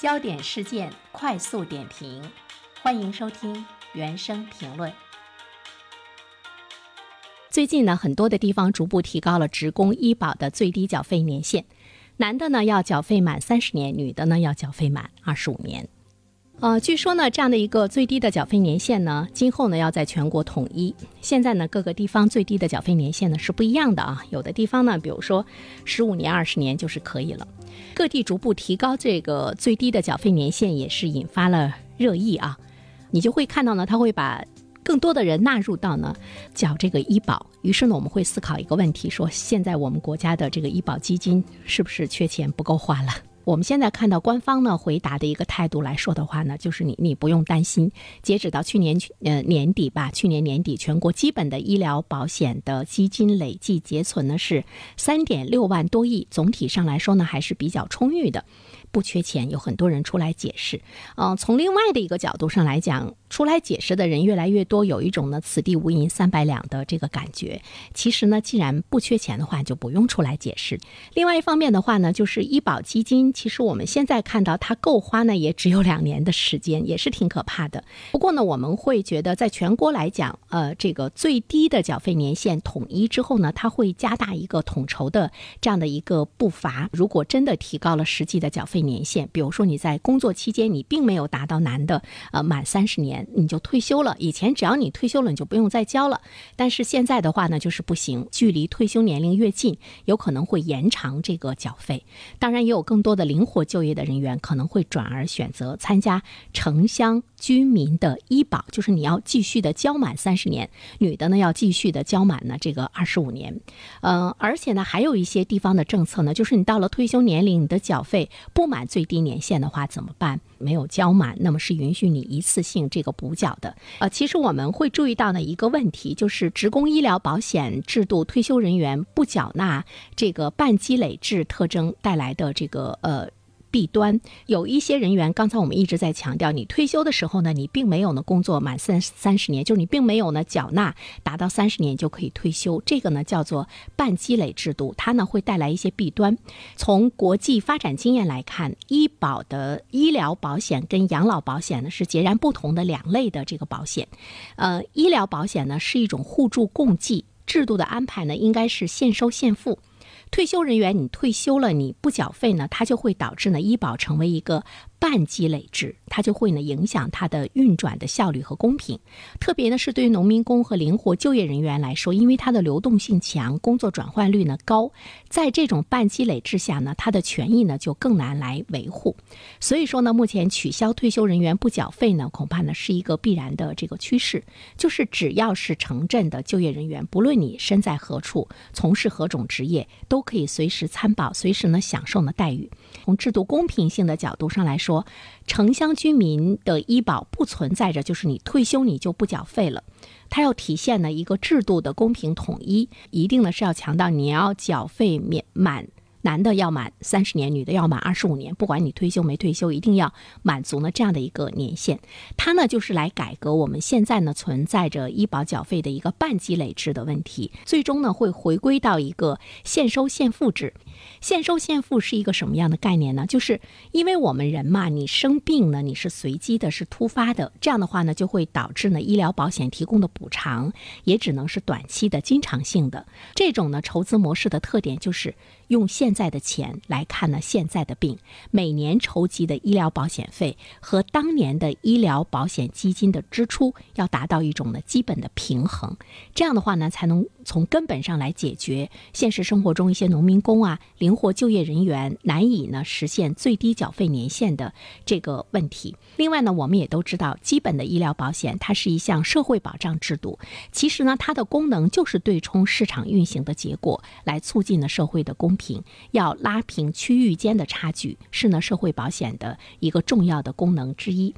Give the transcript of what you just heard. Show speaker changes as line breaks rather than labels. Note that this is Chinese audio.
焦点事件快速点评，欢迎收听原声评论。最近呢，很多的地方逐步提高了职工医保的最低缴费年限，男的呢要缴费满三十年，女的呢要缴费满二十五年。呃，据说呢，这样的一个最低的缴费年限呢，今后呢要在全国统一。现在呢，各个地方最低的缴费年限呢是不一样的啊。有的地方呢，比如说十五年、二十年就是可以了。各地逐步提高这个最低的缴费年限，也是引发了热议啊。你就会看到呢，他会把更多的人纳入到呢缴这个医保。于是呢，我们会思考一个问题：说现在我们国家的这个医保基金是不是缺钱不够花了？我们现在看到官方呢回答的一个态度来说的话呢，就是你你不用担心，截止到去年去呃年底吧，去年年底全国基本的医疗保险的基金累计结存呢是三点六万多亿，总体上来说呢还是比较充裕的。不缺钱，有很多人出来解释。嗯，从另外的一个角度上来讲，出来解释的人越来越多，有一种呢“此地无银三百两”的这个感觉。其实呢，既然不缺钱的话，就不用出来解释。另外一方面的话呢，就是医保基金，其实我们现在看到它够花呢，也只有两年的时间，也是挺可怕的。不过呢，我们会觉得，在全国来讲，呃，这个最低的缴费年限统一之后呢，它会加大一个统筹的这样的一个步伐。如果真的提高了实际的缴费，年限，比如说你在工作期间你并没有达到男的呃满三十年你就退休了。以前只要你退休了你就不用再交了，但是现在的话呢就是不行，距离退休年龄越近，有可能会延长这个缴费。当然也有更多的灵活就业的人员可能会转而选择参加城乡居民的医保，就是你要继续的交满三十年，女的呢要继续的交满呢这个二十五年。嗯，而且呢还有一些地方的政策呢，就是你到了退休年龄，你的缴费不满最低年限的话怎么办？没有交满，那么是允许你一次性这个补缴的。呃，其实我们会注意到呢一个问题，就是职工医疗保险制度退休人员不缴纳这个半积累制特征带来的这个呃。弊端有一些人员，刚才我们一直在强调，你退休的时候呢，你并没有呢工作满三三十年，就是你并没有呢缴纳达到三十年就可以退休，这个呢叫做半积累制度，它呢会带来一些弊端。从国际发展经验来看，医保的医疗保险跟养老保险呢是截然不同的两类的这个保险。呃，医疗保险呢是一种互助共济制度的安排呢，应该是现收现付。退休人员，你退休了，你不缴费呢，它就会导致呢医保成为一个。半积累制，它就会呢影响它的运转的效率和公平。特别呢是对于农民工和灵活就业人员来说，因为它的流动性强，工作转换率呢高，在这种半积累制下呢，它的权益呢就更难来维护。所以说呢，目前取消退休人员不缴费呢，恐怕呢是一个必然的这个趋势。就是只要是城镇的就业人员，不论你身在何处，从事何种职业，都可以随时参保，随时呢享受呢待遇。从制度公平性的角度上来说。说城乡居民的医保不存在着，就是你退休你就不缴费了，它要体现呢一个制度的公平统一，一定呢是要强调你要缴费免满。男的要满三十年，女的要满二十五年，不管你退休没退休，一定要满足呢这样的一个年限。它呢就是来改革我们现在呢存在着医保缴费的一个半积累制的问题，最终呢会回归到一个现收现付制。现收现付是一个什么样的概念呢？就是因为我们人嘛，你生病呢你是随机的，是突发的，这样的话呢就会导致呢医疗保险提供的补偿也只能是短期的、经常性的。这种呢筹资模式的特点就是用现现在的钱来看呢，现在的病每年筹集的医疗保险费和当年的医疗保险基金的支出要达到一种呢基本的平衡，这样的话呢，才能从根本上来解决现实生活中一些农民工啊、灵活就业人员难以呢实现最低缴费年限的这个问题。另外呢，我们也都知道，基本的医疗保险它是一项社会保障制度，其实呢，它的功能就是对冲市场运行的结果，来促进呢社会的公平。要拉平区域间的差距，是呢社会保险的一个重要的功能之一。